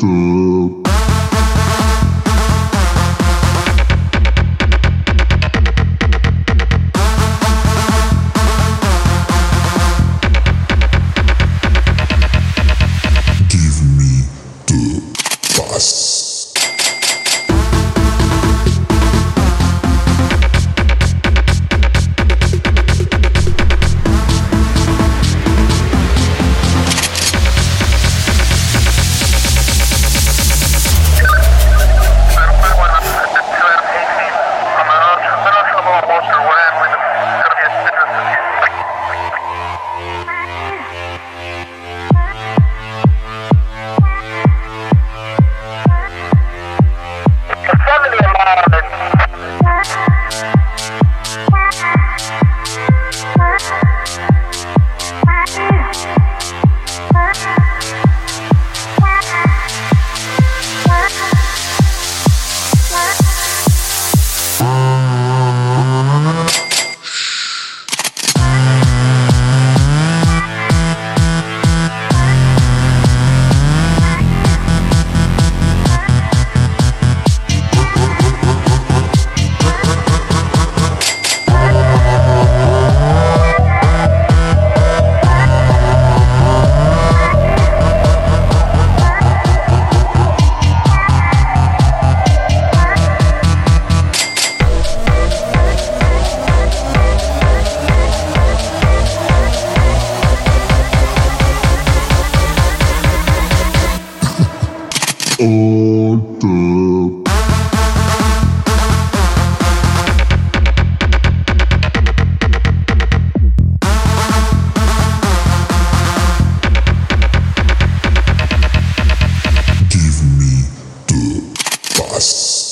dun. Give me the.